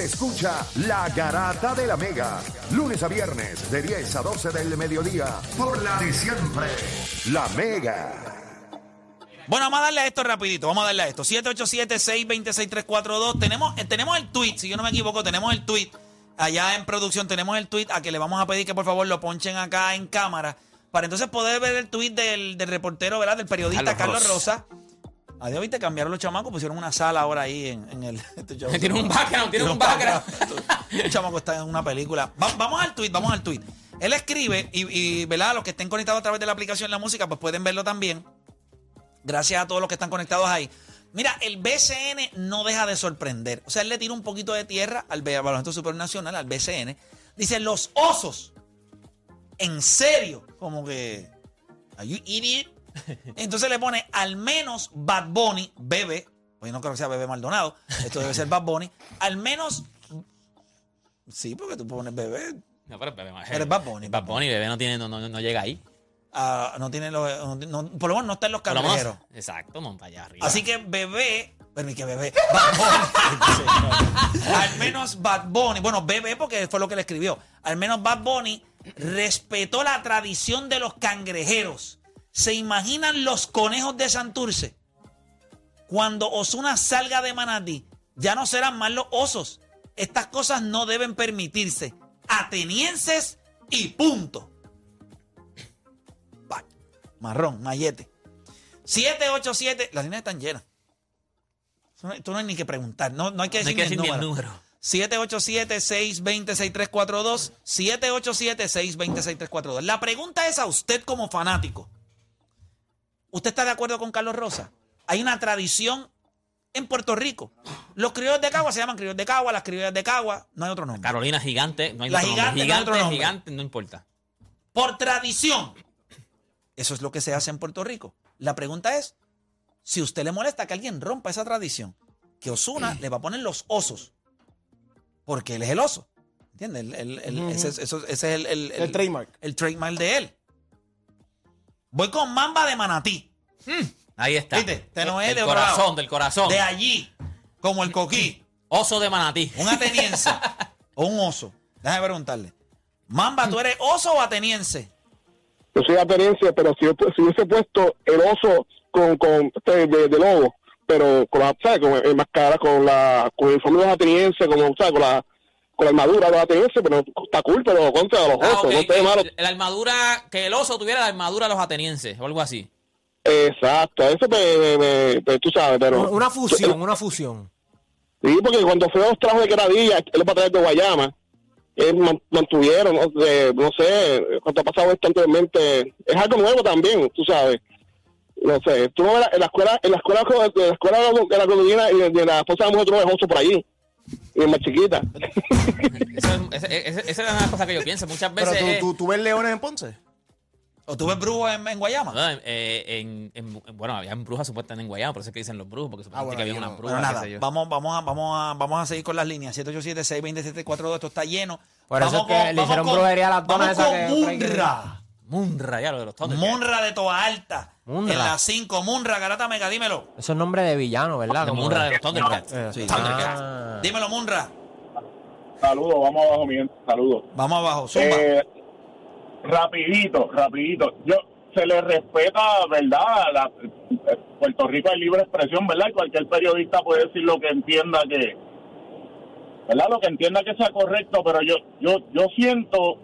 Usted escucha La Garata de la Mega. Lunes a viernes de 10 a 12 del mediodía. Por la de siempre. La Mega. Bueno, vamos a darle a esto rapidito, vamos a darle a esto. 787-626-342. Tenemos, eh, tenemos el tweet, si yo no me equivoco, tenemos el tweet. Allá en producción tenemos el tweet a que le vamos a pedir que por favor lo ponchen acá en cámara. Para entonces poder ver el tweet del, del reportero, ¿verdad? Del periodista Carlos Carlos, Rosa. Adiós, viste, cambiaron los chamacos, pusieron una sala ahora ahí en, en el. este Tiene un background, tiene un background. El chamaco está en una película. Va- vamos al tweet, vamos al tweet. Él escribe, y, y, ¿verdad? Los que estén conectados a través de la aplicación La Música, pues pueden verlo también. Gracias a todos los que están conectados ahí. Mira, el BCN no deja de sorprender. O sea, él le tira un poquito de tierra al Baloncesto Supernacional, al BCN. Dice, los osos. En serio. Como que... Are you idiot? Entonces le pone al menos Bad Bunny, bebé. Pues no creo que sea bebé Maldonado. Esto debe ser Bad Bunny. Al menos... Sí, porque tú pones bebé. No, pero Bebé más- Eres Bad Bunny, Bad Bunny, Bebé no, tiene, no, no, no llega ahí. ah, no tiene los... no- por lo menos no está en los cangrejeros. Exacto, monta allá arriba. Así que bebé, pero ni que bebé, Bad Bunny. Al menos Bad Bunny, bueno, bebé porque fue lo que le escribió. Al menos Bad Bunny respetó la tradición de los cangrejeros. ¿Se imaginan los conejos de Santurce? Cuando Osuna salga de Manatí, ya no serán más los osos. Estas cosas no deben permitirse. Atenienses y punto. Bye. Marrón, mayete. 787. Las líneas están llenas. Tú no, hay ni que preguntar. No, no hay que no hay decir, que decir ni el número. número. 787-620-6342. 787-620-6342. La pregunta es a usted como fanático. ¿Usted está de acuerdo con Carlos Rosa? Hay una tradición en Puerto Rico. Los criollos de Cagua se llaman criollos de Cagua, las criollas de Cagua, no hay otro nombre. Carolina Gigante, no hay La otro nombre. Gigante, no hay otro Gigante, nombre. gigante, no importa. Por tradición. Eso es lo que se hace en Puerto Rico. La pregunta es, si usted le molesta que alguien rompa esa tradición, que Osuna le va a poner los osos, porque él es el oso. ¿Entiendes? El- el- el- ese, es- eso- ese es el, el, El trademark. El trademark de él. Voy con Mamba de Manatí. Ahí está. ¿Viste? Este no es del de corazón, del corazón. De allí, como el coquí. Oso de Manatí. Un ateniense o un oso. Déjame preguntarle. Mamba, ¿tú eres oso o ateniense? yo soy ateniense, pero si, yo, si hubiese puesto el oso con, con este, de, de lobo, pero con la, ¿sabes? Con enmascarada, con la, con el los atenienses, como, ¿sabes? Con la, con la armadura de los atenienses, pero está cool, pero contra los Ah, osos, no malo. La armadura, que el oso tuviera la armadura de los atenienses o algo así. Exacto, eso me, me- me- me- tú sabes, pero... Una fusión, una fusión. Sí, porque cuando fue los trabajos de Queradilla, él va a traer de Guayama, él man- mantuvieron, no, sé, no sé, cuánto ha pasado esto anteriormente, es algo nuevo también, tú sabes. No sé, tú no ves la- en la escuela, en la escuela, de la escuela de la y de, de la esposa de la mujer, tú no ves oso por allí, y es más chiquita. Eso es- esa es una cosa que yo pienso. Muchas Pero veces. tú, tú, tú ves leones en Ponce. ¿O tú ves brujo en, en Guayama? no, eh, en, en- bueno, había brujas supuestamente en Guayama, por eso es que dicen los brujos, porque supuestamente bueno, que había nada, sé yo. vamos, vamos, a, vamos, a, vamos a seguir con las líneas. 787-627-42, esto está lleno. Por eso Vamos es que le hicieron brujería a las Vamos donas esas con que- Munra. Munra, ya lo de los Thundercats. Munra de Toa Alta. Munra. En la 5. Munra, Garata Mega, dímelo. Eso es nombre de villano, ¿verdad? Como- Munra de los Thundercats. Eh, Sí, Thundercats. ah. Dímelo, Munra. Saludos, vamos abajo, mi gente, saludos. Vamos abajo, zumba. Eh, rapidito, rapidito. Yo se le respeta, ¿verdad? La, eh, Puerto Rico hay libre expresión, ¿verdad? Y cualquier periodista puede decir lo que entienda que, ¿verdad? Lo que entienda que sea correcto, pero yo, yo, yo siento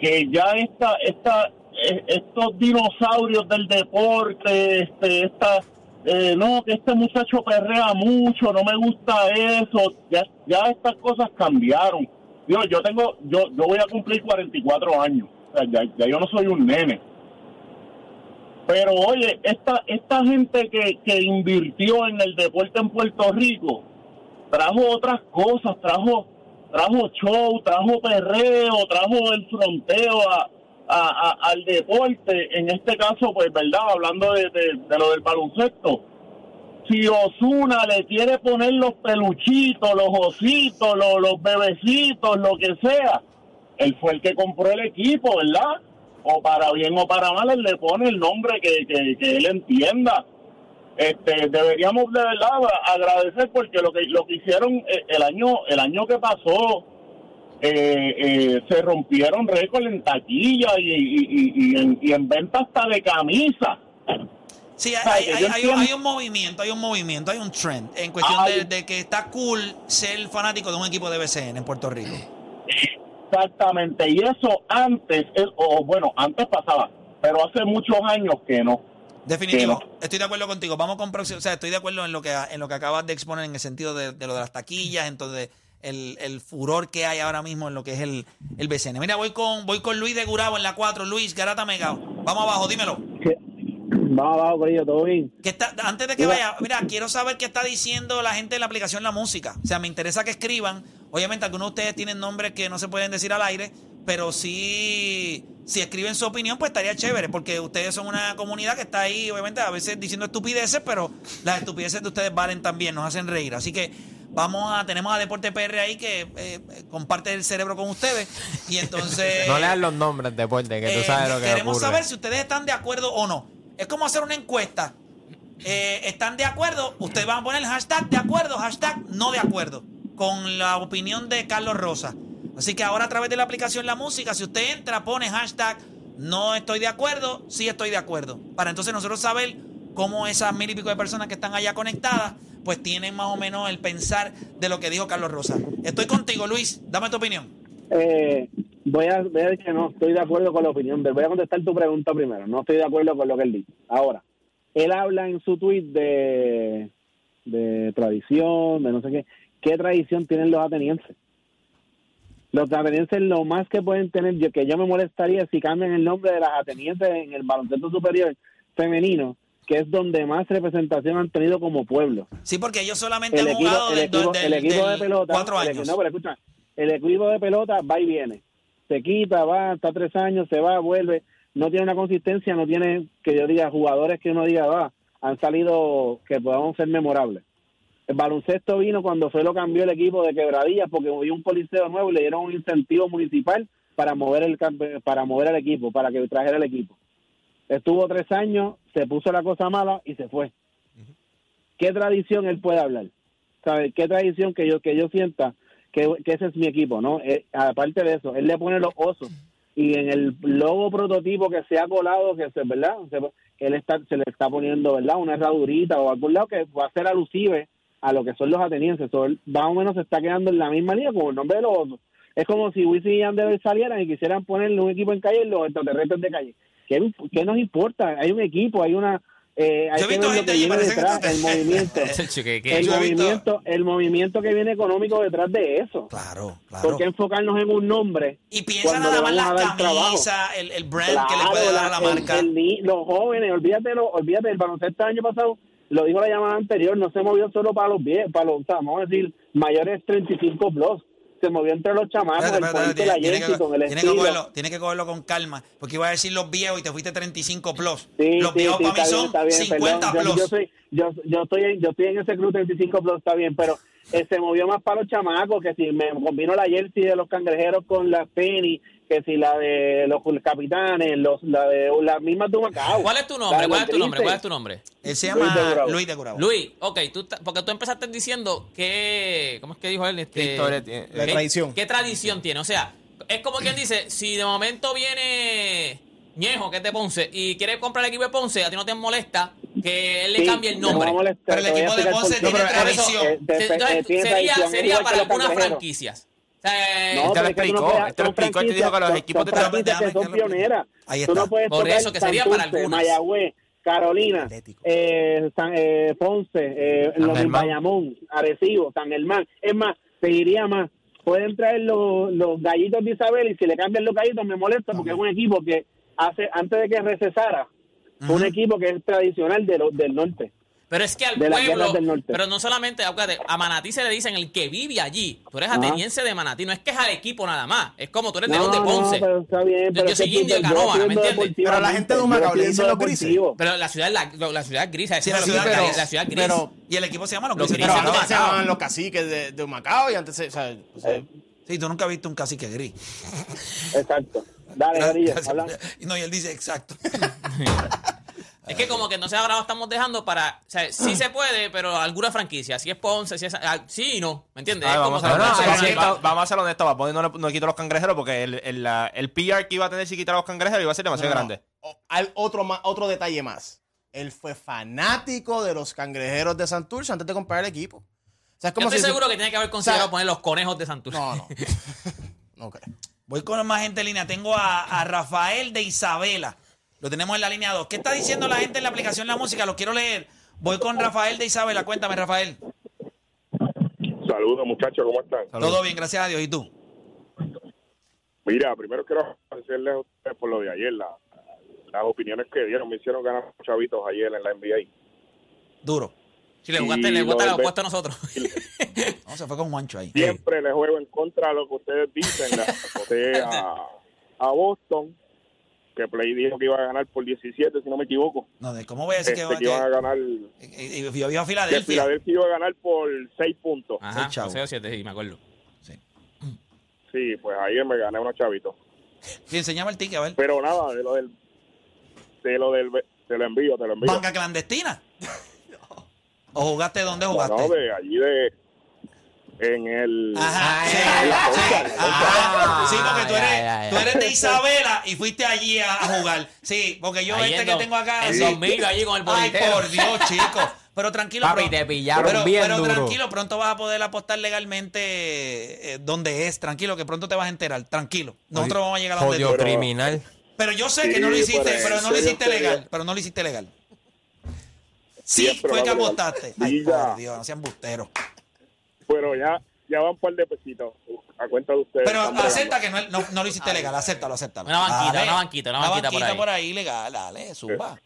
que ya esta, esta, eh, estos dinosaurios del deporte, este, esta, eh, no, que este muchacho perrea mucho, no me gusta eso, ya, ya estas cosas cambiaron. Yo, yo tengo, yo, yo voy a cumplir 44 años, o sea, ya, ya yo no soy un nene. Pero oye, esta, esta gente que, que invirtió en el deporte en Puerto Rico, trajo otras cosas, trajo trajo show, trajo perreo, trajo el fronteo a, al deporte, en este caso, pues, ¿verdad? Hablando de, de- lo del baloncesto. Si Osuna le quiere poner los peluchitos, los ositos, los, los bebecitos, lo que sea, él fue el que compró el equipo, ¿verdad? O para bien o para mal, él le pone el nombre que, que él entienda. Este, deberíamos de verdad agradecer porque lo que lo que hicieron eh, el año el año que pasó eh, eh, se rompieron récords en taquilla y, y, y, y en, y en venta hasta de camisa. Sí, hay, hay- hay- un, hay un movimiento, hay un movimiento, hay un trend en cuestión de, que está cool ser fanático de un equipo de BCN en Puerto Rico. Exactamente, y eso antes, es- o bueno, antes pasaba, pero hace muchos años que no. Definitivo, estoy de acuerdo contigo. Vamos con próximo, o sea, estoy de acuerdo en lo que en lo que acabas de exponer en el sentido de, de lo de las taquillas, entonces el, el furor que hay ahora mismo en lo que es el, el BCN. Mira, voy con voy con Luis de Gurabo en la 4. Luis, Garata Megao. Vamos abajo, dímelo. Vamos abajo, Corillo, todo bien. ¿Qué está, antes de que Mira. vaya, mira, quiero saber qué está diciendo la gente de la aplicación La Música. O sea, me interesa que escriban. Obviamente, algunos de ustedes tienen nombres que no se pueden decir al aire, pero sí, si escriben su opinión, pues estaría chévere, porque ustedes son una comunidad que está ahí, obviamente, a veces diciendo estupideces, pero las estupideces de ustedes valen también, nos hacen reír. Así que vamos a, tenemos a Deporte PR ahí que eh, comparte el cerebro con ustedes. Y entonces. No lean los nombres, deporte, que tú Eh, sabes lo que Queremos ocurre. saber si ustedes están de acuerdo o no. Es como hacer una encuesta. Eh, ¿Están de acuerdo? Ustedes van a poner el hashtag de acuerdo, hashtag no de acuerdo, con la opinión de Carlos Rosa. Así que ahora a través de la aplicación La Música, si usted entra, pone hashtag no estoy de acuerdo, sí estoy de acuerdo. Para entonces nosotros saber cómo esas mil y pico de personas que están allá conectadas, pues tienen más o menos el pensar de lo que dijo Carlos Rosa. Estoy contigo, Luis. Dame tu opinión. Eh, voy, a, voy a decir que no estoy de acuerdo con la opinión. Voy a contestar tu pregunta primero. No estoy de acuerdo con lo que él dice. Ahora, él habla en su tweet de, de tradición, de no sé qué. ¿Qué tradición tienen los atenienses? Los atenienses lo más que pueden tener, yo que yo me molestaría si cambian el nombre de las atenienses en el baloncesto superior femenino, que es donde más representación han tenido como pueblo. Sí, porque ellos solamente el han equipo, jugado el del- equipo, del- el equipo del de pelota, cuatro el años. equi- no, pero escucha, el equipo de pelota va y viene, se quita, va, está tres años, se va, vuelve, no tiene una consistencia, no tiene que yo diga jugadores que uno diga, va, han salido que podamos ser memorables. El baloncesto vino cuando fue lo cambió el equipo de Quebradillas porque movió un policeo nuevo y le dieron un incentivo municipal para mover el para mover el equipo, para que trajera el equipo. Estuvo tres años, se puso la cosa mala y se fue. ¿Qué tradición él puede hablar? ¿Sabe? ¿Qué tradición que yo que yo sienta que, ese es mi equipo, no? Eh, aparte de eso, él le pone los osos y en el logo prototipo que se ha colado, que se, ¿verdad? Se- él está, se le está poniendo, ¿verdad? Una herradurita o algún lado que va a ser alusive a lo que son los atenienses. So, más o menos se está quedando en la misma línea con el nombre de los osos. Es como si Wisin y Yandel salieran y quisieran ponerle un equipo en calle y los extraterrestres de calle. ¿Qué, qué nos importa? Hay un equipo, hay una... Eh, hay Yo que ver lo que viene detrás, el movimiento. El Yo movimiento, el movimiento que viene económico detrás de eso. Claro, claro. ¿Por qué enfocarnos en un nombre? Y piensa cuando nada le más las camisas, el, el brand que le puede dar a la marca. el los jóvenes, olvídate, lo- olvídate, el baloncesto el año pasado, lo dijo la llamada anterior, no se movió solo para los viejos, para los, o sea, vamos a decir, mayores 35 plus. Se movió entre los chamacos, Espérate, el puente, tiene, la con el tiene que cogerlo, tiene que cogerlo con calma, porque iba a decir los viejos y te fuiste 35 plus. Sí, los sí, viejos sí, para mí bien, son bien, 50 perdón. Yo- plus. Yo, soy, yo, yo, estoy en, yo estoy en ese club 35 plus, está bien, pero eh, se movió más para los chamacos, que si me combino la jersey de los cangrejeros con la penny, que si la de los capitanes, los, la de las mismas de Macao. ¿Cuál es tu La nombre? de ¿Cuál es tu nombre? ¿Cuál es tu nombre? Él se Luis de llama Gurabo. Luis de Gurabo. Luis, ok, tú, porque tú empezaste diciendo que, ¿cómo es que dijo él? Este, ¿Qué historia tiene? La ¿qué- tradición. ¿Qué tradición tiene? O sea, es como quien dice, si de momento viene Ñejo, que es de Ponce, y quiere comprar el equipo de Ponce, a ti no te molesta que él le Sí, cambie el no me nombre. molestar, Pero el equipo de Ponce tiene tradición. eh, de- entonces, eh, tiene sería tradición, sería para algunas franquicias. O sea, eh, No, Él te lo es que tú no explicó, él te lo explicó, él te dijo que los equipos de que son pioneras. Ahí Tú está. no puedes Por eso, que sería para algunas. Mayagüez, Carolina, eh, San, eh, Ponce, eh, los. Bayamón, Arecibo, San Germán. Es más, te diría más, pueden traer los, los gallitos de Isabel y si le cambian los gallitos me molesta porque es un equipo que hace antes de que recesara, fue un equipo que es tradicional de lo- del norte. Pero es que al De pueblo, del norte. pero no solamente, a Manatí se le dicen el que vive allí. Tú eres Ajá. ateniense de Manatí, no es que es al equipo nada más. Es como tú eres de No, León de no, Ponce. pero está bien, Yo- pero yo soy indio de estoy ¿me entiendes? Pero la gente de Humacao le dicen los grises. Pero la ciudad, es la, la ciudad gris. Sí, la la, ciudad gris. la ciudad gris. Pero, Y el equipo se llama Los Los Grises pero antes se Macao. llamaban los caciques de, de Humacao y antes se... O sea, o sea, Sí, tú nunca has visto un cacique gris. Exacto. Dale. Y no, y él dice exacto. Es que como que no sé, ahora lo estamos dejando para. O sea, sí se puede, pero alguna franquicia. Si es Ponce, si es. ah, Sí y no. ¿Me entiendes? Vamos, como a ser honestos, es va- a ser honestos, va a poner no, no quitó los cangrejeros porque el, el, el PR que iba a tener si quitara los cangrejeros iba a ser demasiado No, no, grande. o- Hay otro, otro detalle más. Él fue fanático de los cangrejeros de Santurce antes de comprar el equipo. O sea, es Yo como estoy si- seguro que tiene que haber considerado O sea, poner los conejos de Santurce. No, no. No creo. Voy con más gente en línea. Tengo a, a Rafael de Isabela. Lo tenemos en la línea 2. ¿Qué está diciendo la gente en la aplicación La Música? Lo quiero leer. Voy con Rafael de Isabela. Cuéntame, Rafael. Saludos, muchachos, ¿cómo están? Todo bien, gracias a Dios. ¿Y tú? Mira, primero quiero agradecerles a ustedes por lo de ayer, la- las opiniones que dieron. Me hicieron ganar chavitos ayer en la NBA. Duro. Si le jugaste, Y le gusta be- opuesto a nosotros. No, se fue con Juancho ahí. Siempre les juego en contra de lo que ustedes dicen. Le aposté a, a Boston, que Play dijo que iba a ganar por 17, si no me equivoco. No, de ¿Cómo voy a decir Este, que, que iban a que, ganar, que- que- yo iba a que Filadelfia? Filadelfia iba a ganar por 6 puntos. Ajá, Sí, chavo. 6 o 7, sí, me acuerdo. Sí, pues ayer me gané unos chavitos. Sí, enséñame el ticket, a ver. Pero nada, de lo del. De lo del. Te lo envío, te lo envío. ¿Banca clandestina? ¿O jugaste dónde jugaste? No, de allí de. En el. Ajá, sí, ay, sí, porque tú eres, ay, ay. tú eres de Isabela y fuiste allí a, a jugar. Sí, porque yo Ahí este que tengo acá. en sí. 2000 allí con el Ay, por Dios, chicos. Pero tranquilo, Papi, pero- te pillaron pero, bien pero duro. tranquilo, pronto vas a poder apostar legalmente eh, donde es. Tranquilo, que pronto te vas a enterar. Tranquilo. Nosotros vamos a llegar a donde tú. criminal. Pero yo sé que no lo hiciste, pero no lo hiciste legal. Pero no lo hiciste legal. Sí, fue que apostaste. Ay, ya. por Dios, no sean busteros. Pero ya, ya van un par de pesitos a cuenta de ustedes. Pero acepta que no, no, no lo hiciste legal, acéptalo, acéptalo. Una banquita, Dale. una banquita, una banquita por ahí. por ahí legal, dale, zumba.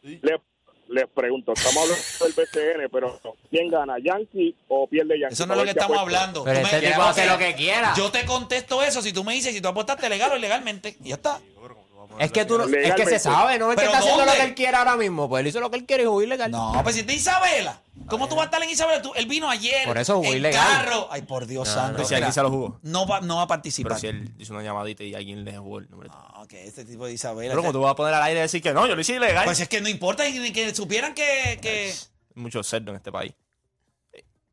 Les, les pregunto, estamos hablando del BCN, pero ¿quién gana, Yankee o pierde Yankee? Eso no es lo que estamos hablando. Pero Tú este me- tipo hace lo que quiera. Yo te contesto eso si tú me dices si tú apostaste legal o ilegalmente. Y ya está. Es que tú no, es que se sabe, no es que ¿Pero está haciendo lo que él quiere ahora mismo. Pues él hizo lo que él quiere y jugó ilegal. No, pues si es de Isabela. ¿Cómo tú vas a estar en Isabela? Tú- él vino ayer. Por eso jugó en ilegal. carro. Ay, por Dios No, santo. no. Si aquí Mira, se lo jugó. No va, no va a participar. Pero si él hizo una llamadita y alguien le jugó el número. No, que este tipo de Isabela. Pero como tú vas a poner al aire y decir que no, yo lo hice ilegal. Pues es que no importa ni que supieran que. que... Mucho cerdo en este país.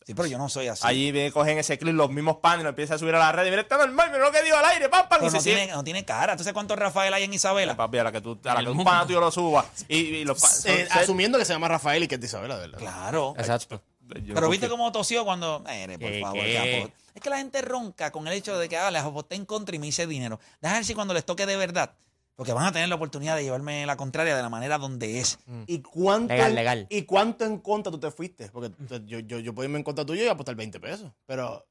Sí, pero yo no soy así. Allí viene, cogen ese clip, los mismos panes, lo empiezan a subir a la red y mira, está normal, mira lo que dio al aire, pam, pam, Pero y se no, tiene, sigue. no tiene cara. ¿Tú sabes cuántos Rafael hay en Isabela? Papi, a la que, tú, a la que un pana tuyo lo suba y, y los pa- Eh, son- asumiendo que se llama Rafael y que es de Isabela, verdad. Claro. Exacto. yo Pero viste cómo tosió cuando. Eh, por ¿Qué, favor, qué? Es que la gente ronca con el hecho de que ah, les aposté en contra y me hice dinero. Déjame ver si cuando les toque de verdad. Porque van a tener la oportunidad de llevarme la contraria de la manera donde es. ¿Y cuánto, Legal, en, legal. ¿Y cuánto en contra tú te fuiste? Porque yo, yo, yo puedo irme en contra tuyo y apostar 20 pesos. Pero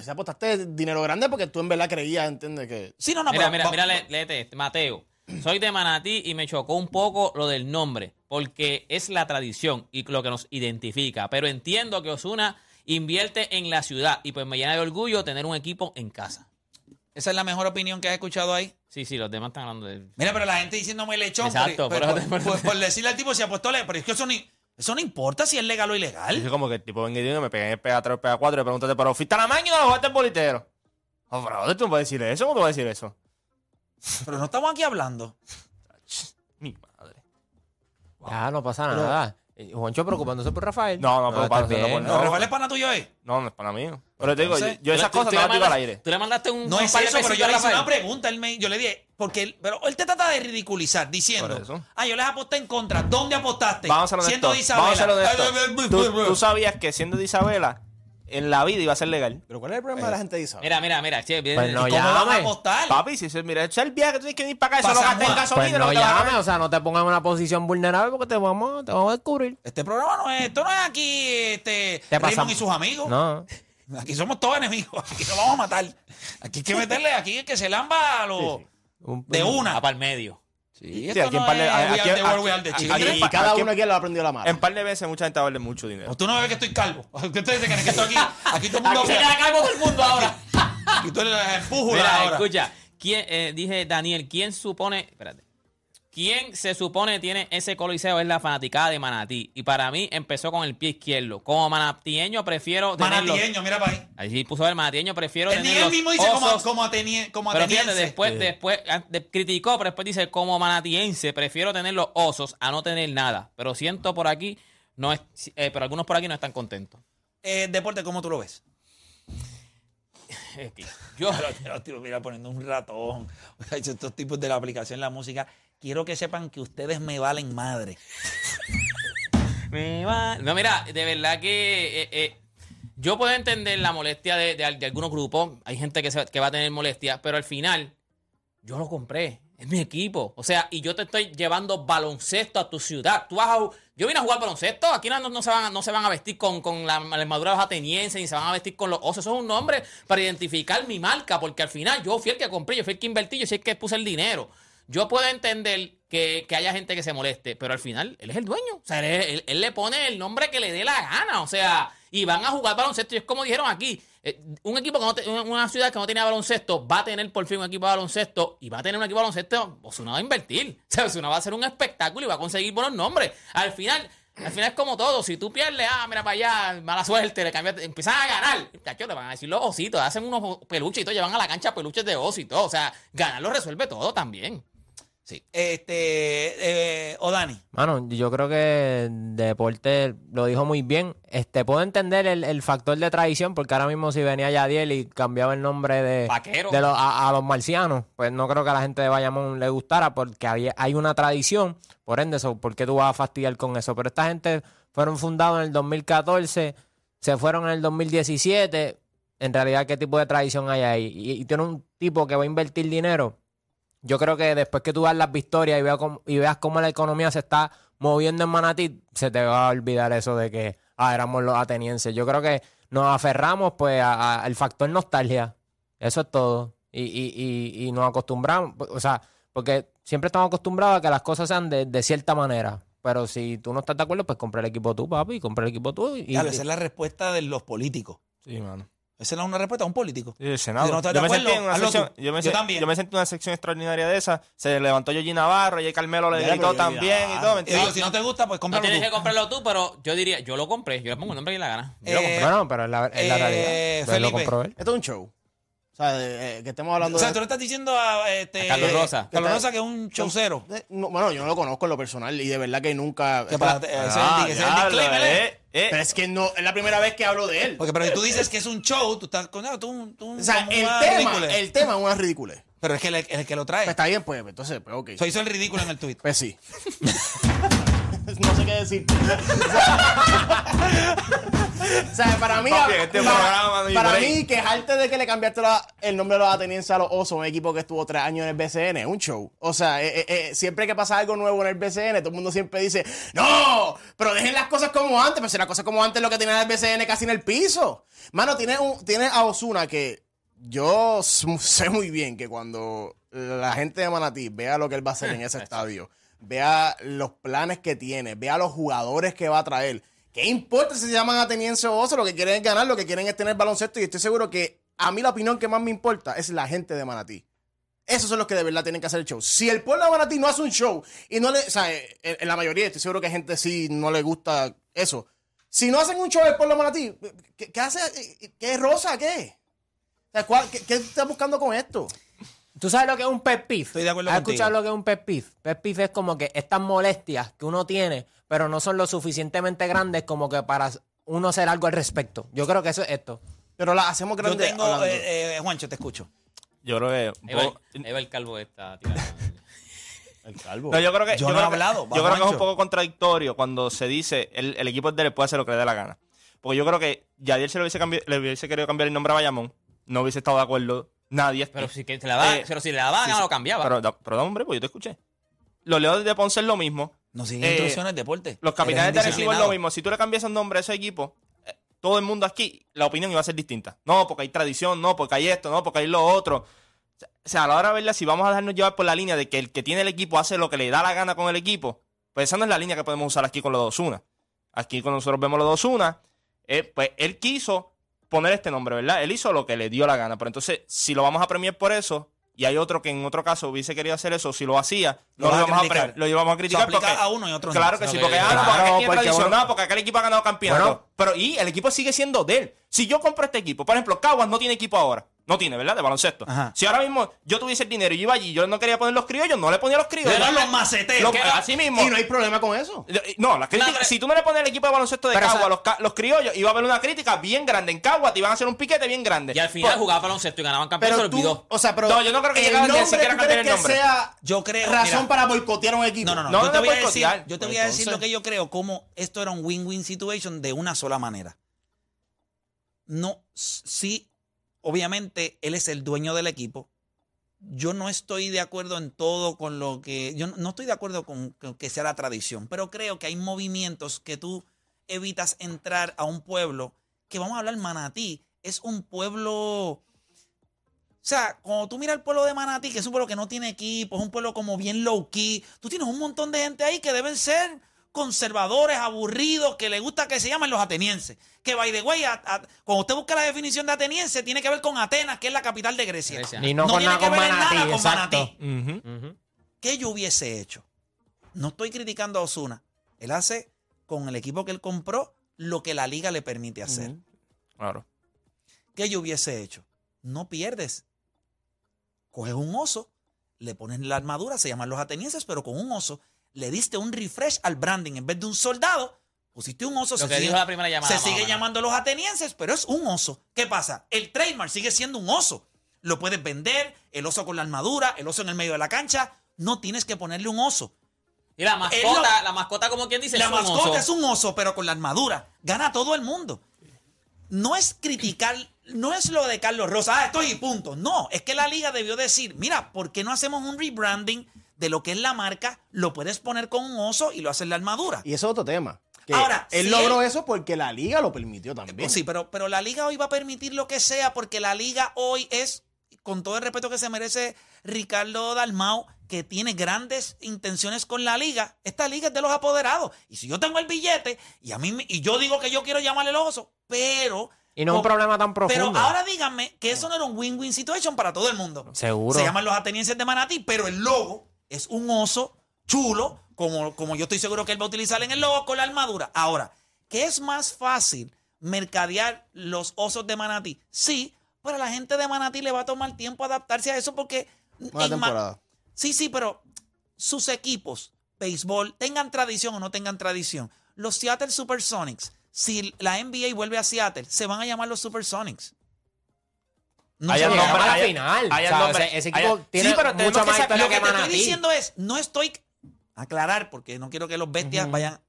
si apostaste dinero grande porque tú en verdad creías, ¿entiendes? Que Sí, no, no, Mira, pero- mira, va- mira, lé- léete este, Mateo. Soy de Manatí y me chocó un poco lo del nombre, porque es la tradición y lo que nos identifica. Pero entiendo que Osuna invierte en la ciudad y pues me llena de orgullo tener un equipo en casa. Esa es la mejor opinión que has escuchado ahí. Sí, sí, los demás están hablando de. Mira, pero la gente diciéndome lechón. Exacto, por, por por- te- te- decirle al tipo si apostó, le- pero es que eso ni, eso no importa si es legal o Es ilegal. como que el tipo venga y diga, me pegué en el pega 3 pega 4 y pregúntate, pero fuiste a la máquina o no jugaste el bolitero. Oh, brother, tú no puedes decir eso, ¿cómo tú puedes decir eso? Pero no estamos aquí hablando. Mi madre. Ya, no pasa nada. Eh, Juancho preocupándose por Rafael. No, no, pero para- bien. no. Rafael es pana tuyo, ¿eh? No, no es para mí. Pero te digo, yo, Entonces, yo esas Tú- cosas tú no le las digo al aire. Tú le mandaste un. No un es par de eso, pero pesitos yo a le hice una pregunta. Él me, yo le dije, porque él, pero él te trata de ridiculizar diciendo, Por eso. ah, yo les aposté en contra. ¿Dónde apostaste? Vamos a ser Siendo honestos. de Vamos a Isabela. ser honestos. Tú, tú sabías que siendo de Isabela, en la vida iba a ser legal. Pero ¿cuál es el problema de la gente de Isabela? Mira, mira, mira. che, bien- Pues no, ¿Cómo vas a apostar? Papi, si se, mira, ese es el viaje que tú tienes que venir para acá, eso Pa' lo San gasté en Juan. gasolina. Pues lo no que te vas a llame, ganar. o sea, no te pongas en una posición vulnerable porque te vamos, te vamos a descubrir. Este programa no es, esto no es aquí, este, Te Raymond pasamos. y sus amigos. No. Aquí somos todos enemigos. Aquí nos vamos a matar. Aquí hay que meterle, aquí es que se lamba a los Un- de una. Va para el medio. Sí, Sí, aquí en no par de- aquí- Are the World, aquí- aquí- Children. Y cada aquí- uno aquí lo ha aprendido la mano. En par de veces mucha gente va a verle mucho dinero. Tú no ves que estoy calvo. ¿Qué ustedes dicen que esto aquí, aquí todo el mundo Aquí se queda calvo todo el mundo ahora. Aquí tú eres empújula Mira, ahora. escucha. ¿quién, eh, dije Daniel, ¿quién supone. Espérate. ¿Quién se supone tiene ese coliseo? Es la fanaticada de Manatí. Y para mí empezó con el pie izquierdo. Como manatieño prefiero tenerlo. Manatieño, mira para ahí. Ahí sí puso el manatieño, prefiero Él, tener los mismo dice como, osos. como, atenie- como Pero fíjate, ateniense. después, después ah, de- criticó, pero después dice, como manatiense, prefiero tener los osos a no tener nada. Pero siento por aquí, no es, eh, pero algunos por aquí no están contentos. Eh, deporte, ¿cómo tú lo ves? Es que Yo, Pero, pero, tío, mira, poniendo un ratón. Estos tipos de la aplicación La Música. Quiero que sepan que ustedes me valen madre. Me va- No, mira, de verdad que eh, eh, yo puedo entender la molestia de, de- algunos grupos. Hay gente que, se- que va a tener molestia, pero al final yo lo compré. Es mi equipo. O sea, y yo te estoy llevando baloncesto a tu ciudad. Tú vas a, yo vine a jugar baloncesto. Aquí no, no se, van, no se van a vestir con, con la, la armadura de los atenienses, ni se van a vestir con los osos. Eso es un nombre para identificar mi marca, porque al final yo fui el que compré, yo fui el que invertí, yo fui el que puse el dinero. Yo puedo entender que, que haya gente que se moleste, pero al final él es el dueño. O sea, él, le pone el nombre que le dé la gana. O sea, y van a jugar baloncesto. Y es como dijeron aquí: eh, un equipo que no te- una- ciudad que no tenía baloncesto va a tener por fin un equipo de baloncesto y va a tener un equipo de baloncesto. Osuna va a invertir. O sea, Osuna va a hacer un espectáculo y va a conseguir buenos nombres. Al final. Al final es como todo, si tú pierdes, ah, mira para allá, mala suerte, le cambias, empiezan a ganar. Chacho, te van a decir los ositos, hacen unos peluches y todo, llevan a la cancha peluches de oso y todo. O sea, ganar lo resuelve todo también. Sí. Este, eh, Odani. Mano, yo creo que Deporte lo dijo muy bien. Este, puedo entender el, el factor de tradición, porque ahora mismo si venía Yadiel y cambiaba el nombre de, Vaquero. de los- a, a los marcianos, pues no creo que a la gente de Bayamón le gustara, porque había, hay una tradición, por ende, eso, ¿por qué tú vas a fastidiar con eso? Pero esta gente fueron fundados en el 2014, se fueron en el 2017. En realidad, ¿qué tipo de tradición hay ahí? Y, y tiene un tipo que va a invertir dinero. Yo creo que después que tú das las victorias y veas, cómo, y veas cómo la economía se está moviendo en Manatí, se te va a olvidar eso de que ah, éramos los atenienses. Yo creo que nos aferramos pues al factor nostalgia. Eso es todo. Y, y, y, y nos acostumbramos, o sea, porque siempre estamos acostumbrados a que las cosas sean de, de cierta manera. Pero si tú no estás de acuerdo, pues compra el equipo tú, papi, compra el equipo tú. Y, Claro, esa es la respuesta de los políticos. Sí, mano. Esa es una respuesta de un político. Sí, el Senado. Si no yo, de me sentí en una sección, tú. yo, me Yo sen- también. yo me sentí en una sección extraordinaria de esa. Se levantó Yogi Navarro y Carmelo le gritó también y todo. ¿me Y digo, entiendes? si no te gusta, pues No cómpralo tienes tú. que comprarlo tú, pero yo diría, yo lo compré, yo le pongo el nombre que le gana. Yo lo Eh, compré. Bueno, pero es la, es la eh, realidad. Pues lo Felipe. compró él. Esto es un show. O sea, de- eh, que estemos hablando O sea, de... tú le estás diciendo a, este, A Carlos Rosa. Carlos Rosa que es un showcero. no, bueno, yo no lo conozco en lo personal y de verdad que nunca... Que para- ese es el- Ah, ese es el diablo, disclaimer, ¿eh? eh, eh. Pero es que no, es la primera vez que hablo de él. Porque, pero si tú dices que es un show, tú estás con. no, tú, tú, O sea, como el una tema, ridícula. el tema es una ridícula. Pero es que el, el que lo trae. Pues está bien, pues, entonces, pues ok. So, hizo el ridículo en el tweet. Pues sí. no sé qué decir. o sea, para mí, Papi, este para, programa para mí, quejarte de que le cambiaste la- el nombre de los atenienses a los osos, un equipo que estuvo tres años en el BCN, es un show. O sea, eh, eh, eh, siempre que pasa algo nuevo en el BCN, todo el mundo siempre dice, no, pero dejen las cosas como antes. Pero si las cosas como antes es lo que tenía el BCN casi en el piso. Mano, tiene, un, tiene a Osuna que yo sé muy bien que cuando la gente de Manatí vea lo que él va a hacer en ese estadio, vea los planes que tiene, vea los jugadores que va a traer. ¿Qué importa si se llaman ateniense o oso? Lo que quieren es ganar, lo que quieren es tener baloncesto. Y estoy seguro que a mí la opinión que más me importa es la gente de Manatí. Esos son los que de verdad tienen que hacer el show. Si el pueblo de Manatí no hace un show y no le. O sea, en, la mayoría, estoy seguro que hay gente sí no le gusta eso. Si no hacen un show el pueblo de Manatí, ¿qué, hace? ¿Qué Rosa? ¿Qué? O sea, ¿cuál- qué, qué estás buscando con esto? ¿Tú sabes lo que es un pet peeve? Estoy de acuerdo ¿Has contigo. escuchado lo que es un pet peeve? Pet peeve es como que estas molestias que uno tiene, pero no son lo suficientemente grandes como que para uno hacer algo al respecto. Yo creo que eso es esto. Pero la hacemos Yo grande. tengo. hablando. Eh, eh, Juancho, te escucho. Yo creo que. un Ahí va, poco- el- ahí va el calvo esta tirando. el calvo. No, yo creo que. Yo no creo he que- hablado, Yo creo que es un poco contradictorio cuando se dice el, el equipo de él puede hacer lo que le dé la gana. Porque yo creo que Yadier se le hubiese, cambi- le hubiese querido cambiar el nombre a Bayamón. No hubiese estado de acuerdo nadie. Pero si, que se la da, Eh, pero si le daba sí, gana, sí. lo cambiaba. Pero, pero hombre, pues yo te escuché. Los Leones de Ponce es lo mismo. No siguen Eh, instrucciones, deporte. Los capitanes de Arecibo es lo mismo. Si tú le cambias el nombre a ese equipo, eh, todo el mundo aquí, la opinión iba a ser distinta. No, porque hay tradición, no, porque hay esto, no, porque hay lo otro. O sea, a la hora de verla, si vamos a dejarnos llevar por la línea de que el que tiene el equipo hace lo que le da la gana con el equipo, pues esa no es la línea que podemos usar aquí con los dos una. Aquí cuando nosotros vemos los dos una, eh, pues él quiso poner este nombre, ¿verdad? Él hizo lo que le dio la gana. Pero entonces, si lo vamos a premiar por eso, y hay otro que en otro caso hubiese querido hacer eso, si lo hacía, Lo no vas lo a íbamos a, criticar. pre- lo íbamos a criticar. porque- a uno y otro no. Claro que sí, Ok, porque, ah, claro, no, porque porque porque aquel equipo ha ganado campeonato. Bueno. pero y el equipo sigue siendo de él. Si yo compro este equipo, por ejemplo, Caguas no tiene equipo ahora. No tiene, ¿verdad? De baloncesto. Ajá. Si ahora mismo yo tuviese el dinero y yo iba allí y yo no quería poner los criollos, no le ponía los criollos. Eran los maceteros. Así mismo. Y no hay problema con eso. No, la crítica, si tú no le pones el equipo de baloncesto de Pero, Cagua o sea- a los, criollos, iba a haber una crítica bien grande en Cagua, te iban a hacer un piquete bien grande. Y al final Pues, jugaba baloncesto y ganaban campeones, Pero tú, olvidó. o sea, pero No, yo no creo que el llegaran siquiera a ¿tú cambiar el que nombre. sea Yo creo- razón mira. para boicotear un equipo. No, no, no. No, yo, te voy a decir, yo te voy a decir lo que yo creo, como esto era un win-win situation de una sola manera. No, sí, obviamente él es el dueño del equipo. Yo no estoy de acuerdo en todo con lo que. Yo no- estoy de acuerdo con, con que sea la tradición, pero creo que hay movimientos que tú evitas entrar a un pueblo que vamos a hablar Manatí. Es un pueblo. O sea, cuando tú miras el pueblo de Manatí, que es un pueblo que no tiene equipo, es un pueblo como bien low key, tú tienes un montón de gente ahí que deben ser conservadores, aburridos, que le gusta que se llamen los atenienses. Que, by the way, a- a- cuando usted busca la definición de ateniense, tiene que ver con Atenas, que es la capital de Grecia. Grecia. Y no, con tiene nada que con ver Manatí, nada con exacto. Manatí. Ujú. ¿Qué yo hubiese hecho? No estoy criticando a Osuna. Él hace con el equipo que él compró lo que la liga le permite hacer. Claro. ¿Qué yo hubiese hecho? No pierdes. Coges un oso, le pones la armadura, se llaman los atenienses, pero con un oso le diste un refresh al branding. En vez de un soldado, pusiste un oso. Lo se que sigue, dijo la primera llamada, se sigue llamando los atenienses, pero es un oso. ¿Qué pasa? El trademark sigue siendo un oso. Lo puedes vender, el oso con la armadura, el oso en el medio de la cancha. No tienes que ponerle un oso. Y la mascota, lo- la mascota, como quien dice, La es un mascota oso. es un oso, pero con la armadura. Gana todo el mundo. No es criticar, no es lo de Carlos Rosa, ah, estoy y punto. No, es que la liga debió decir, mira, ¿por qué no hacemos un rebranding de lo que es la marca? Lo puedes poner con un oso y lo haces la armadura. Y eso es otro tema. Que Ahora, él si logró él- eso porque la liga lo permitió también. Pues sí, pero, pero la liga hoy va a permitir lo que sea porque la liga hoy es, con todo el respeto que se merece Ricardo Dalmau, que tiene grandes intenciones con la liga. Esta liga es de los apoderados. Y si yo tengo el billete y a mí me- y yo digo que yo quiero llamarle el oso, pero Y no es un problema tan profundo. Pero ahora díganme que eso no era un win-win situation para todo el mundo. Seguro. Se llaman los atenienses de Manatí, pero el logo es un oso chulo, como, como yo estoy seguro que él va a utilizar en el logo con la armadura. Ahora, ¿qué es más fácil mercadear los osos de Manatí? Sí, pero a la gente de Manatí le va a tomar tiempo adaptarse a eso porque... Una temporada. Sí, sí, pero sus equipos, béisbol, tengan tradición o no tengan tradición. Los Seattle Supersonics, si la NBA vuelve a Seattle, se van a llamar los Supersonics. No Hay se el nombre, a la hay- final. hay el O sea, nombre, ese, ese hay- equipo sí, tiene pero que más historia Lo que que te estoy diciendo es, no estoy aclarar porque no quiero que los bestias vayan.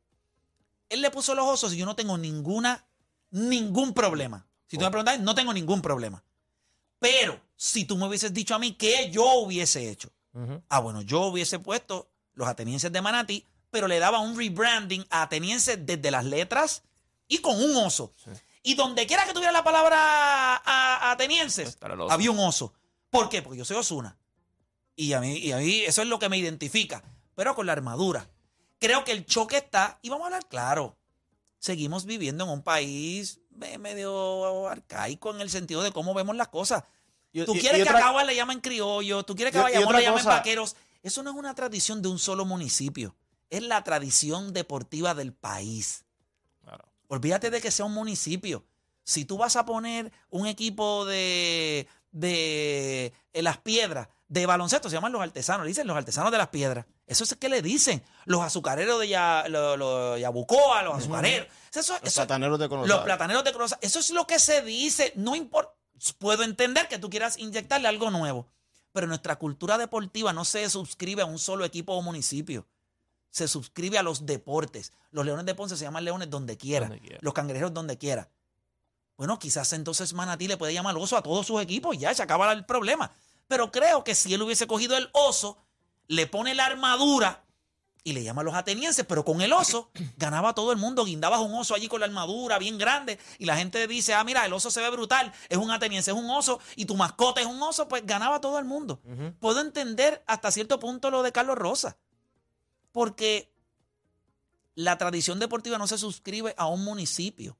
Él le puso los osos y yo no tengo ninguna, ningún problema. Si tú me preguntas, no tengo ningún problema. Pero si tú me hubieses dicho a mí qué yo hubiese hecho, ah, bueno, yo hubiese puesto los atenienses de Manatí, pero le daba un rebranding a atenienses desde las letras y con un oso. Y donde quiera que tuviera la palabra a- a- atenienses, había un oso. ¿Por qué? Porque yo soy Osuna. Y a, mí, y a mí eso es lo que me identifica. Pero con la armadura. Creo que el choque está, y vamos a hablar claro, seguimos viviendo en un país medio arcaico en el sentido de cómo vemos las cosas. Tú quieres y que otra- a Caguas le llamen criollo, tú quieres que a Bayamón le llamen cosa. vaqueros. Eso no es una tradición de un solo municipio. Es la tradición deportiva del país. Olvídate de que sea un municipio. Si tú vas a poner un equipo de, de en las piedras, de baloncesto, se llaman los artesanos, le dicen los artesanos de las piedras. Eso es que le dicen. Los azucareros de ya, lo- lo- Yabucoa, los azucareros. Eso, Los eso- plataneros de Conosar. los plataneros de. Eso es lo que se dice. No importa. Puedo entender que tú quieras inyectarle algo nuevo. Pero nuestra cultura deportiva no se suscribe a un solo equipo o municipio. Se suscribe a los deportes. Los leones de Ponce se llaman leones donde quiera. Donde quiera. Los cangrejeros donde quiera. Bueno, quizás entonces Manatí le puede llamar oso a todos sus equipos y ya se acaba el problema. Pero creo que si él hubiese cogido el oso, le pone la armadura y le llama a los atenienses, pero con el oso ganaba todo el mundo. Guindabas un oso allí con la armadura bien grande y la gente dice, ah, mira, el oso se ve brutal, es un ateniense, es un oso y tu mascota es un oso, pues ganaba todo el mundo. Puedo entender hasta cierto punto lo de Carlos Rosa, porque la tradición deportiva no se suscribe a un municipio.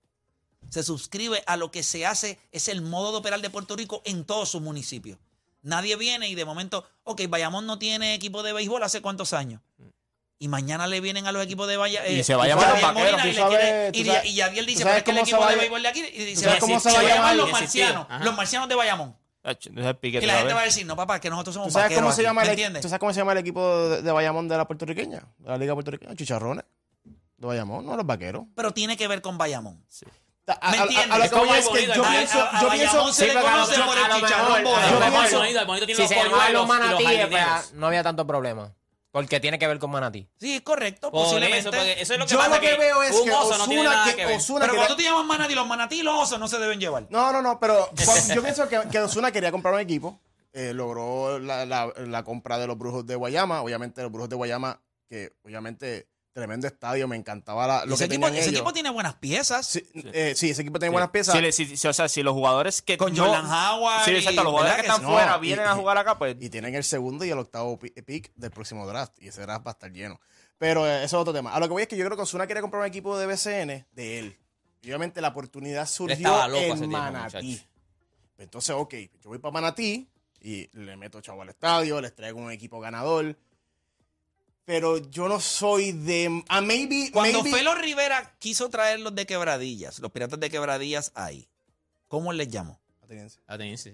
Se suscribe a lo que se hace, es el modo de operar de Puerto Rico en todos sus municipios. Nadie viene y de momento, ok, Bayamón no tiene equipo de béisbol hace cuántos años. Y mañana le vienen a los equipos de Bayamón. Y se va a llamar los vaqueros. Y, sabes- quiere- y, sabes- y Yadiel dice, pero es que el equipo de béisbol de aquí. Y dice, cómo se se va a llamar los marcianos. Ajá. Los marcianos de Bayamón. Piquete Y la gente va a decir, no, papá, que nosotros somos ¿Tú sabes, cómo se aquí". llama ¿Me el, entiendes? ¿Tú sabes cómo se llama el equipo de, de Bayamón de la puertorriqueña? De la liga puertorriqueña. Chicharrones. De Bayamón, no los vaqueros. Pero tiene que ver con Bayamón. A, a- ¿Me a- entiendes? a lo Es que voy es que yo a- pienso, a- a yo pienso, se le sí, a lo- conoce por el a lo chicharrón bonito. bonito tiene Si los se llamaban los manatíes, pues, no había tanto problema. Porque tiene que ver con manatí. Sí, es correcto, Por posiblemente. eso, porque eso es lo que Yo pasa lo que veo es un que oso no tiene Ozuna, nada que, que ver. Ozuna Pero cuando tú te llamas manatí, los manatí y los osos no se deben llevar. No, no, no, pero cuando- yo pienso que, que Ozuna quería comprar un equipo, eh, logró la, la- la compra de los Brujos de Guayama, obviamente los Brujos de Guayama, que obviamente tremendo estadio, me encantaba la- lo ese, que equipo, tenían ese ellos. equipo tiene buenas piezas. Sí, eh, sí, ese equipo tiene Sí. buenas piezas. O sea, si los jugadores que Con no- Jordan Howard. Sí, exacto, y- los jugadores ¿verdad que están fuera vienen y- a jugar acá, pues. y tienen el segundo y el octavo pi- pick del próximo draft. Y ese draft va a estar lleno. Pero eh, eso es otro tema. A lo que voy es que yo creo que Osuna quiere comprar un equipo de BCN de él. Y obviamente la oportunidad surgió en tiempo, Manatí. muchacho. Entonces, ok, yo voy para Manatí y le meto chavo al estadio, les traigo un equipo ganador. Pero yo no soy de. A maybe. Cuando maybe- Felo Rivera quiso traer los de quebradillas, los piratas de quebradillas ahí, ¿cómo les llamó? Ateniense. Ateniense.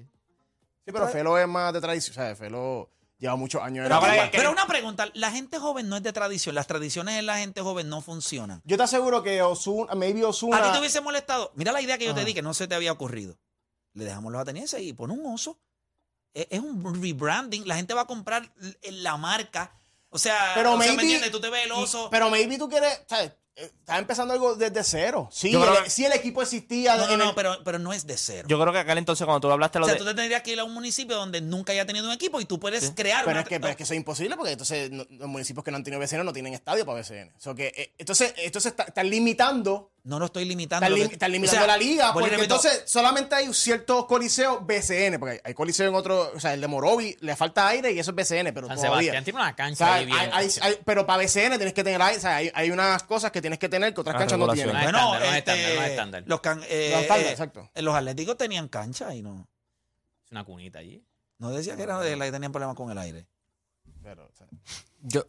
Sí, pero Felo es más de tradición. O sea, Felo lleva muchos años Pero, que- pero una pregunta, la gente joven no es de tradición, las tradiciones en la gente joven no funcionan. Yo te aseguro que Osuna, maybe Osuna. ¿A ti te hubiese molestado? Mira la idea que yo te di que no se te había ocurrido. Le dejamos los atenienses y pone un oso. Es, es un rebranding. La gente va a comprar la marca. O sea, Pero o sea, ¿me maybe- entiendes? Tú te ves el oso. Pero maybe tú quieres, ¿sabes? Eh, Estás empezando algo desde cero. Sí, el, que- sí, el equipo existía. no, no, en no, el- pero, pero no es de cero. Yo creo que aquel entonces, cuando tú hablaste o lo sea, de. tú te tendrías que ir a un municipio donde nunca haya tenido un equipo y tú puedes crear pero, una- es que, pero es que eso es imposible porque entonces no- los municipios que no han tenido BCN no tienen estadio para BCN. O sea, que, eh, entonces, entonces está- están limitando, No lo estoy limitando. están, lim- que- están o limitando sea, la liga porque repito, entonces solamente hay ciertos coliseos BCN, porque hay, hay coliseo en otro, o sea, el de Morovi le falta aire y eso es BCN, pero San todavía. Sebastián tiene una O cancha sea, ahí bien. hay- hay- hay- pero para BCN tienes que tener aire, o sea, hay, hay unas cosas que tienes que tener que otras Ah, canchas no regulación. tienen. Bueno, no es este, estándar, no es estándar. Los, eh, eh, exacto. los atléticos tenían cancha y no. Es una cunita allí. No decía que era de la que tenían problemas con el aire. Pero, o sea, Yo,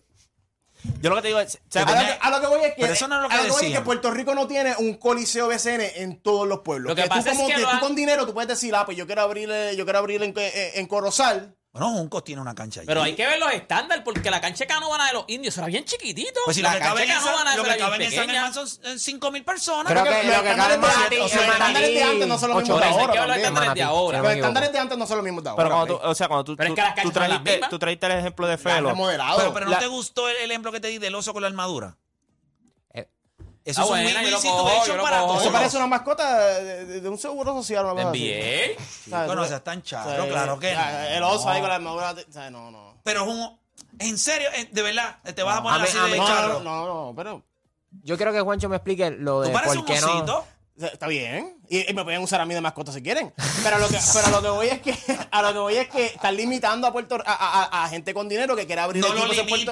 Yo lo que te digo es. A lo, que, a lo que voy es que, Pero eso no es lo que a lo que voy es decían. que Puerto Rico no tiene un coliseo BCN en todos los pueblos. Lo que tú pasa es como que que lo tú han- con dinero tú puedes decir, ah, pues yo quiero abrir, eh, yo quiero abrir en, en, en Corozal. Bueno, Juncos tiene una cancha allí. Pero hay que ver los estándares, porque la cancha canóvana de los indios era bien chiquitito. Pues si la lo que cancha caben en San- canóvana lo era que bien caben en San pequeña. Germán son 5 mil personas. Creo Pero que los lo que cabe en de- Manatí- los estándares de antes no son los mismos de ahora. que ver los estándares de ahora. Los estándares de antes no son los mismos de ahora. Pero cuando tú, o sea, cuando tú, Pero es tú, trajiste, mismas. tú trajiste el ejemplo de Felo. Pero, pero ¿no La- te gustó el ejemplo que te di del oso con la armadura? Eso Ah, es un buena, win-win lo situation lo para todos. Eso parece una mascota de, de- de un seguro social. Una así. NBA. O sea, Bueno, tú- están o sea, charro, claro que no. El oso ahí con la armadura. o sea, no, no. Pero es un... En serio, eh, de verdad, te vas a poner a así a de No, charro. no, no, no, pero yo quiero que Juancho me explique lo Tú de pareces por un qué no. osito. Está bien. Y, y me pueden usar a mí de mascota si quieren. Pero lo que, pero lo que voy es que, a lo que voy es que están limitando a Puerto a, a- a gente con dinero que quiera abrir No lo equipos en Puerto-.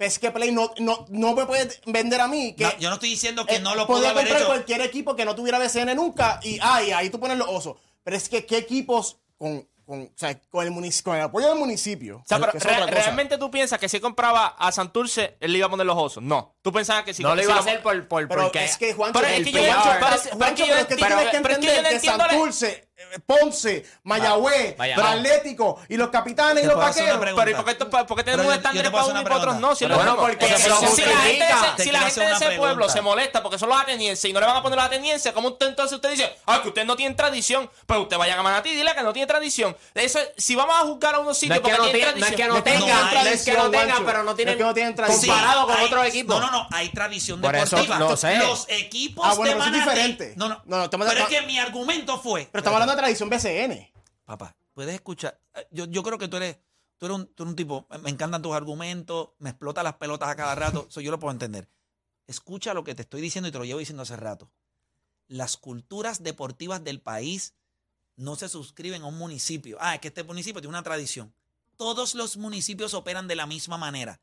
Es que Play no, no, no me puede vender a mí que No, yo no estoy diciendo que eh, no lo podía haber comprar hecho. cualquier equipo que no tuviera BCN nunca y ay, ahí tú pones los osos. Pero es que qué equipos con, con, o sea, con el con el apoyo del municipio. O sea, pero re- realmente tú piensas que si compraba a Santurce, él le iba a poner los osos. No. Tú pensabas que si No lo iba a hacer por, por, Pero porque. es que Juancho, Pero es que yo- Juancho, pero- Juancho, pero pero es que yo- no entiendo Santurce, Ponce, Mayagüez, Bayamón. Atlético y los capitanes y los vaqueros. Pero ¿y por qué, tú- por qué tenemos te puedo para hacer uno y para otros no? Si bueno, porque si, la gente, si la de ese pregunta. pueblo se molesta porque son los atenienses y no le van a poner los atenienses, ¿cómo usted entonces usted dice, ah, que usted no tiene tradición? Pues usted vaya a Manatí y dile que no tiene tradición. Eso, si vamos a juzgar a unos No sitios que porque no, tienen tiene- no es que tradición. no No tengan, no es que tradición, no tengan, pero no No es tienen que no tienen tradición. comparado con hay- otro equipo. No, no, no, hay tradición Por eso, deportiva. no sé. Los equipos Ah, bueno, de pero eso es Manatí- diferente. No, no, No, no, pero es que mi argumento fue. Pero estamos hablando de tradición BCN. Papá, puedes escuchar. Eh, Yo, yo creo que tú eres, tú eres un, tú eres un tipo. Me encantan tus argumentos, me explotan las pelotas a cada rato. Eso yo lo puedo entender. Escucha lo que te estoy diciendo y te lo llevo diciendo hace rato. Las culturas deportivas del país no se suscriben a un municipio. Ah, es que este municipio tiene una tradición. Todos los municipios operan de la misma manera.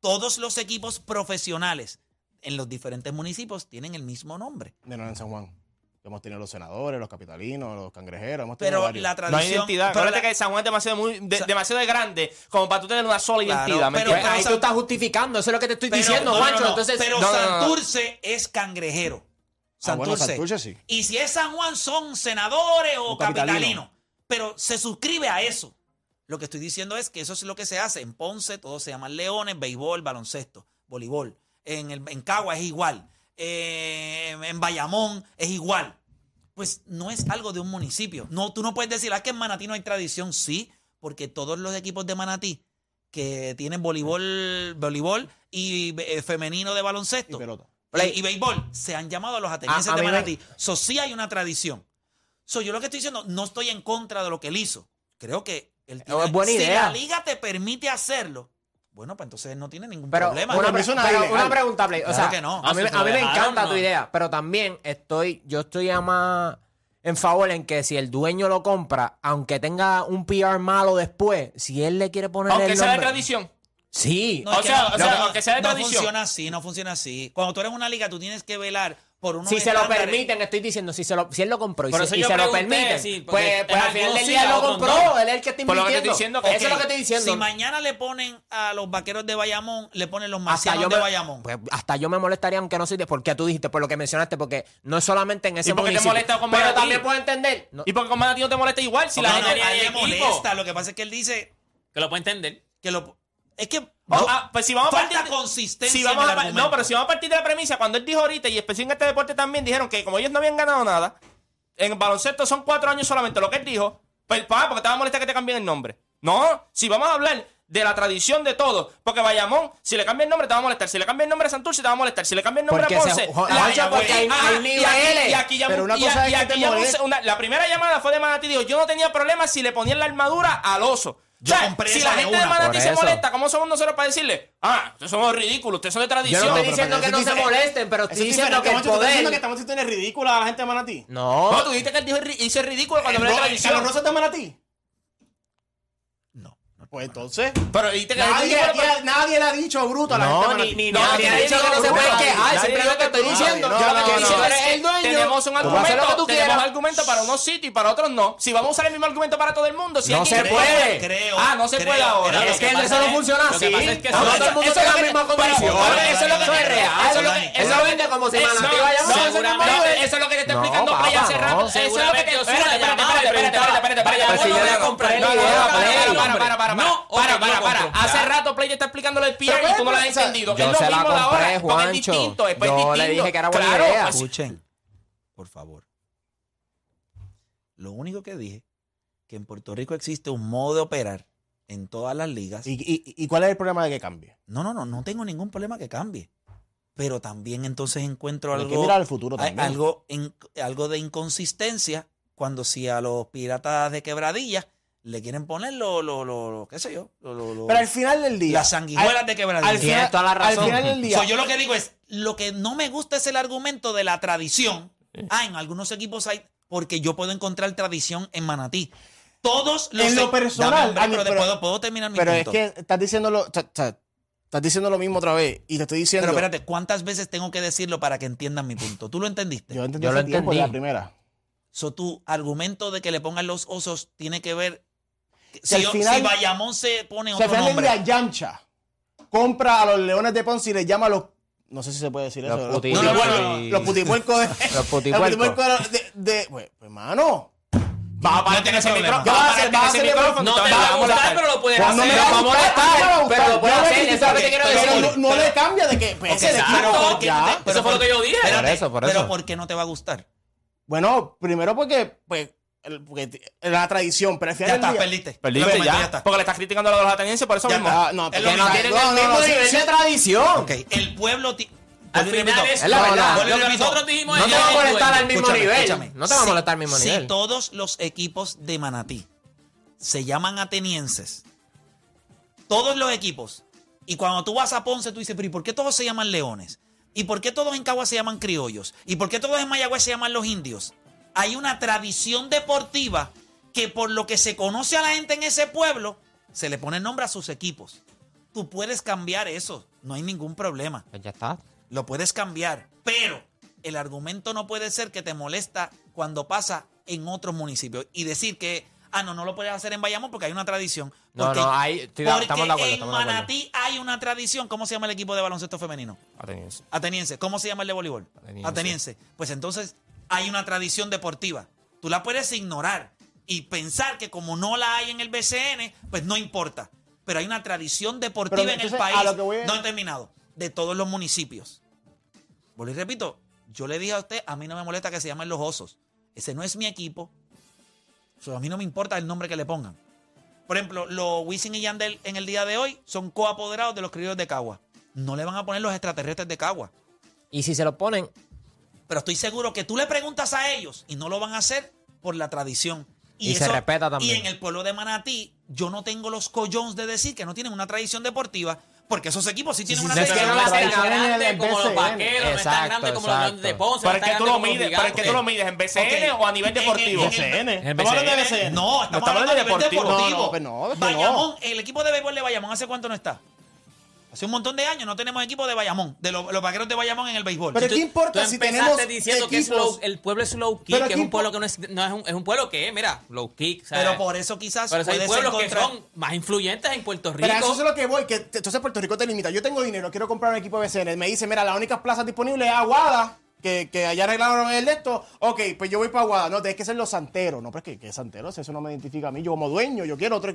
Todos los equipos profesionales en los diferentes municipios tienen el mismo nombre. De no en San Juan. Hemos tenido los senadores, los capitalinos, los cangrejeros, hemos tenido Pero varios. la No hay tradición. identidad. pero la- que San Juan es demasiado, muy, de- demasiado grande como para tú tener una sola Claro, identidad. ¿me pero-? Pues ahí tú estás justificando, eso es lo que te estoy pero- diciendo, no, no, Entonces, pero no, no, no. Santurce es cangrejero. Ah, bueno, Santurce. Sí. Y si es San Juan, son senadores o O capitalino. capitalinos. Pero se suscribe a eso. Lo que estoy diciendo es que eso es lo que se hace. En Ponce todos se llaman leones, béisbol, baloncesto, voleibol. En, el, en Cagua es igual. Eh, en Bayamón es igual. Pues no es algo de un municipio. No, tú no puedes decir, ah, que en Manatí no hay tradición. Sí, porque todos los equipos de Manatí que tienen voleibol, voleibol y eh, femenino de baloncesto Y pelota. y, y béisbol se han llamado a los atenienses A- a de Manatí. So, sí hay una tradición. So, yo lo que estoy diciendo, no estoy en contra de lo que él hizo. Creo que él tiene- Es buena si la liga te permite hacerlo, bueno, pues entonces no tiene ningún Pero, problema. una, no pero ilegal. una pregunta, Play. O Claro sea, que no. a mí, No, a me encanta tu no. idea, pero también estoy, yo estoy ya más en favor en que si el dueño lo compra, aunque tenga un PR malo después, si él le quiere poner Aunque el sea de tradición. Sí. No, o sea, no- o sea, no- aunque sea de no tradición. funciona así, no funciona así. Cuando tú eres una liga, tú tienes que velar por unos Si se lo permiten, estoy diciendo, si, se lo, si él lo compró y, Por se, eso y yo se lo pregunté, permiten, sí, porque pues, pues al final algunos del sí, día lo otros compró, no. él es el que está Por lo que te invirtiendo. estoy diciendo, Eso es lo que estoy diciendo. Si mañana le ponen a los vaqueros de Bayamón, le ponen los hasta marcianos yo, de me, Bayamón. pues, hasta yo me molestaría aunque no soy de porque tú dijiste por lo que mencionaste porque no es solamente en ese ¿Y por qué te municipio molesta con pero Manatí? también puedo entender no, Y porque con Manatí no te molesta igual si la No, gente a él le molesta. Lo que pasa es que él dice Que lo puede entender. que lo. Es que. Oh, ah, pues si vamos a falta partir de- consistencia si vamos en a el par- argumento. no, pero si vamos a partir de la premisa, cuando él dijo ahorita, y especialmente en este deporte también, dijeron que como ellos no habían ganado nada, en baloncesto son cuatro años solamente, lo que él dijo, pues, pa, porque te va a molestar que te cambien el nombre. No, si vamos a hablar de la tradición de todo, porque Bayamón, si le cambia el nombre te va a molestar, si le cambia el nombre a Santurce te va a molestar, si le cambia el nombre Porque a se- Ponce, jo- la- Juancho, porque hay- Ajá, hay y aquí- niveles. y aquí llamó- Pero una y cosa a- es y que aquí te llamó un moleste. se- una- la primera llamada fue de Manatí, dijo, yo no tenía problema si le ponían la armadura al oso. Yo O sea, compré si esa la de gente de una, Manatí se molesta, ¿cómo somos nosotros para decirle? Ah, ustedes somos ridículos, ustedes son de yo tradición. no estoy diciendo que no se molesten pero estoy es diciendo que el estás diciendo que poder estamos haciendo ridícula a la gente de Manatí. no No, tú dijiste que él hizo ridículo cuando habló de Eh, tradición. Carlos Rosa es de Manatí. Pues entonces. Pero dijiste que Nadie, aquí- pero- nadie le ha dicho bruto a la no gente ni, ni No, nadie ha nadie dicho que no se puede quejar Nadie simplemente dijo estoy que- diciendo no, yo lo que diciendo el dueño Tenemos un lo que argumento, tú tenemos argumento para unos sitios y para otros no. Si vamos a usar el mismo argumento para todo el mundo, si No se puede. Creo. Ah, no se creo, puede ahora. lo es que que eso no es- funciona lo que así es que eso- todo el mundo eso tiene es la lo misma que- condición eso es lo que- es real eso es lo que- lo es lo vende como si Eso- Manatí vaya a Eso es lo que te está explicando hace no. rato. Eso es lo que te. Espérate, Bayamón espérate. no voy a No, comprar no, para, para, para, para, No, para, para, para. Hace rato Play está explicando lo del PR y tú no lo has entendido. yo Es lo se la mismo de ahora, compré, porque es Juancho. distinto, es Yo le distinto. dije que era buena idea. pues, Escuchen, por favor. Lo único que dije, que en Puerto Rico existe un modo de operar en todas las ligas. ¿Y, y, y cuál es el problema de que cambie? No, no, no, no tengo ningún problema que cambie. Pero también entonces encuentro Hay que algo, mirar al futuro también. algo, in- algo de inconsistencia cuando si a los piratas de quebradilla le quieren poner lo, lo, lo, lo- qué sé yo, lo- lo- lo- Pero al final del día. las sanguijuelas al- de al quebradilla. Tienes final, toda la razón. Al final del día. So, yo lo que digo es, lo que no me gusta es el argumento de la tradición. Ah, en algunos equipos hay, porque yo puedo encontrar tradición en Manatí. Todos los En lo personal, Dame, hombre, a mí, pero, pero- puedo, puedo terminar mi pero punto. es que estás diciendo lo, ta- ta- estás diciendo lo mismo otra vez. Y te estoy diciendo. Pero espérate, ¿cuántas veces tengo que decirlo para que entiendan mi punto? ¿Tú lo entendiste? Yo entendí Yo lo hace tiempo entendí. la primera. So, tu argumento de que le pongan los osos tiene que ver. Si Si, al final- si Bayamón se pone otro final del nombre. día, Yamcha compra a los Leones de Ponce y les llama a los. No sé si se puede decir Los eso. Los, puti- No, no, no, putipuercos- no, no. los putipuercos de. Los putipuercos. de. de pues, pues, mano. Vas a parar No ese micrófono. ¿Qué vas a hacer? ¿Vas a ese hacer- micrófono. No te va a gustar, pero lo puedes hacer. me va a molestar, pero lo puede hacer, eso es lo que quiero Pero decir. no, no Pero- le cambia de que. Pues, ese es el Exacto. equipo, ¿por qué ya. no pero Eso fue lo que yo dije. Por eso, por Pero eso. ¿por qué no te va a gustar? Bueno, primero porque. Pues, el- porque la tradición, pero al final Ya del está, día- perdiste. Perdiste ya. ya está. Porque le estás criticando a los atenienses por eso Ya mismo. está. Ah, no, Es porque lo que no mismo. tienen no, el no, mismo no, sí, nivel sí. de tradición Ok, el pueblo. ti- Al Vuelvo y final repito. es Es la verdad. Lo que repito. nosotros dijimos no te va a el molestar al mismo Escúchame, nivel escúchame. no te va a Si- molestar al mismo si nivel todos los equipos de Manatí se llaman atenienses, todos los equipos, y cuando tú vas a Ponce, tú dices, pero ¿y por qué todos se llaman leones? ¿Y por qué todos en Cagua se llaman criollos? ¿Y por qué todos en Mayagüez se llaman los indios? Hay una tradición deportiva que por lo que se conoce a la gente en ese pueblo, se le pone nombre a sus equipos. Tú puedes cambiar eso, no hay ningún problema. Pues ya está Lo puedes cambiar, pero el argumento no puede ser que te molesta cuando pasa en otros municipios y decir que, ah, no, no lo puedes hacer en Bayamón porque hay una tradición. No, Porque, no, estoy de- porque estamos de acuerdo, en estamos de acuerdo. Manatí hay una tradición. ¿Cómo se llama el equipo de baloncesto femenino? Ateniense. Ateniense. ¿Cómo se llama el de voleibol? Ateniense. Ateniense. Pues entonces hay una tradición deportiva. Tú la puedes ignorar y pensar que como no la hay en el BCN, pues no importa. Pero hay una tradición deportiva Pero, en el país. a lo que voy es- No he terminado. De todos los municipios. Vuelvo y repito, yo le dije a usted, a mí no me molesta que se llamen los osos. Ese no es mi equipo. O sea, a mí no me importa el nombre que le pongan. Por ejemplo, los Wisin y Yandel en el día de hoy son coapoderados de los criollos de Cagua. No le van a poner los extraterrestres de Cagua. Y si se lo ponen, Pero estoy seguro que tú le preguntas a ellos y no lo van a hacer por la tradición. Y se respeta también. Y en el pueblo de Manatí, yo no tengo los collones de decir que no tienen una tradición deportiva, porque esos equipos sí tienen sí, una sí, tradición. no tan grande como los vaqueros, no es tan grande como los de Ponce. Tan que tú lo mides, es que tú lo mides en BCN o a nivel En- en- deportivo. en- Estamos hablando de BCN. No, estamos hablando de nivel deportivo. Bayamón, el equipo de béisbol de Bayamón, ¿hace cuánto no está? Hace un montón de años no tenemos equipo de Bayamón, de los, los vaqueros de Bayamón en el béisbol. Pero Tú- ¿qué importa tú si tenemos diciendo que es equipos? low- el pueblo es low kick, que es ¿qué un pueblo que no es, no es un, es un pueblo que es, mira, low kick. ¿sabes? Pero por eso quizás Pero hay pueblos que encontrar- son más influyentes en Puerto Rico. Pero eso es lo que voy, que entonces Puerto Rico te limita. Yo tengo dinero, quiero comprar un equipo de BCN. Me dice, mira, las únicas plazas disponibles es Aguada, que, que allá arreglaron el de esto. Ok, pues yo voy para Aguada. No, tienes que ser los santeros. No, pero es que, que santeros, eso no me identifica a mí. Yo como dueño, yo quiero otro.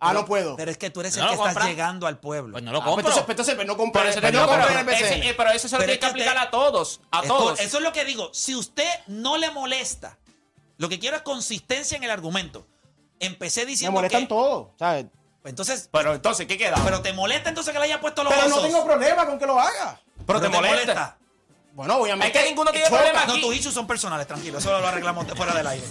Ah, no puedo. Pero es que tú eres No el que estás llegando al pueblo. Pues no lo Ah, pues compro. entonces, pues entonces, pues no compro. Pero eso, no, pero, ese- eh, se lo tiene que aplicar te- a todos. A todos. Eso es lo que digo. Si usted no le molesta, lo que quiero es consistencia en el argumento. Empecé Me diciendo molestan que... todos, ¿sabes? Entonces, Pero entonces, ¿qué queda? pero te molesta entonces que le haya puesto los Pero no tengo problema con que lo haga. pero te molesta. Bueno, obviamente. Es que ninguno tiene problema No, tus issues son personales, tranquilo. Eso lo arreglamos fuera del aire.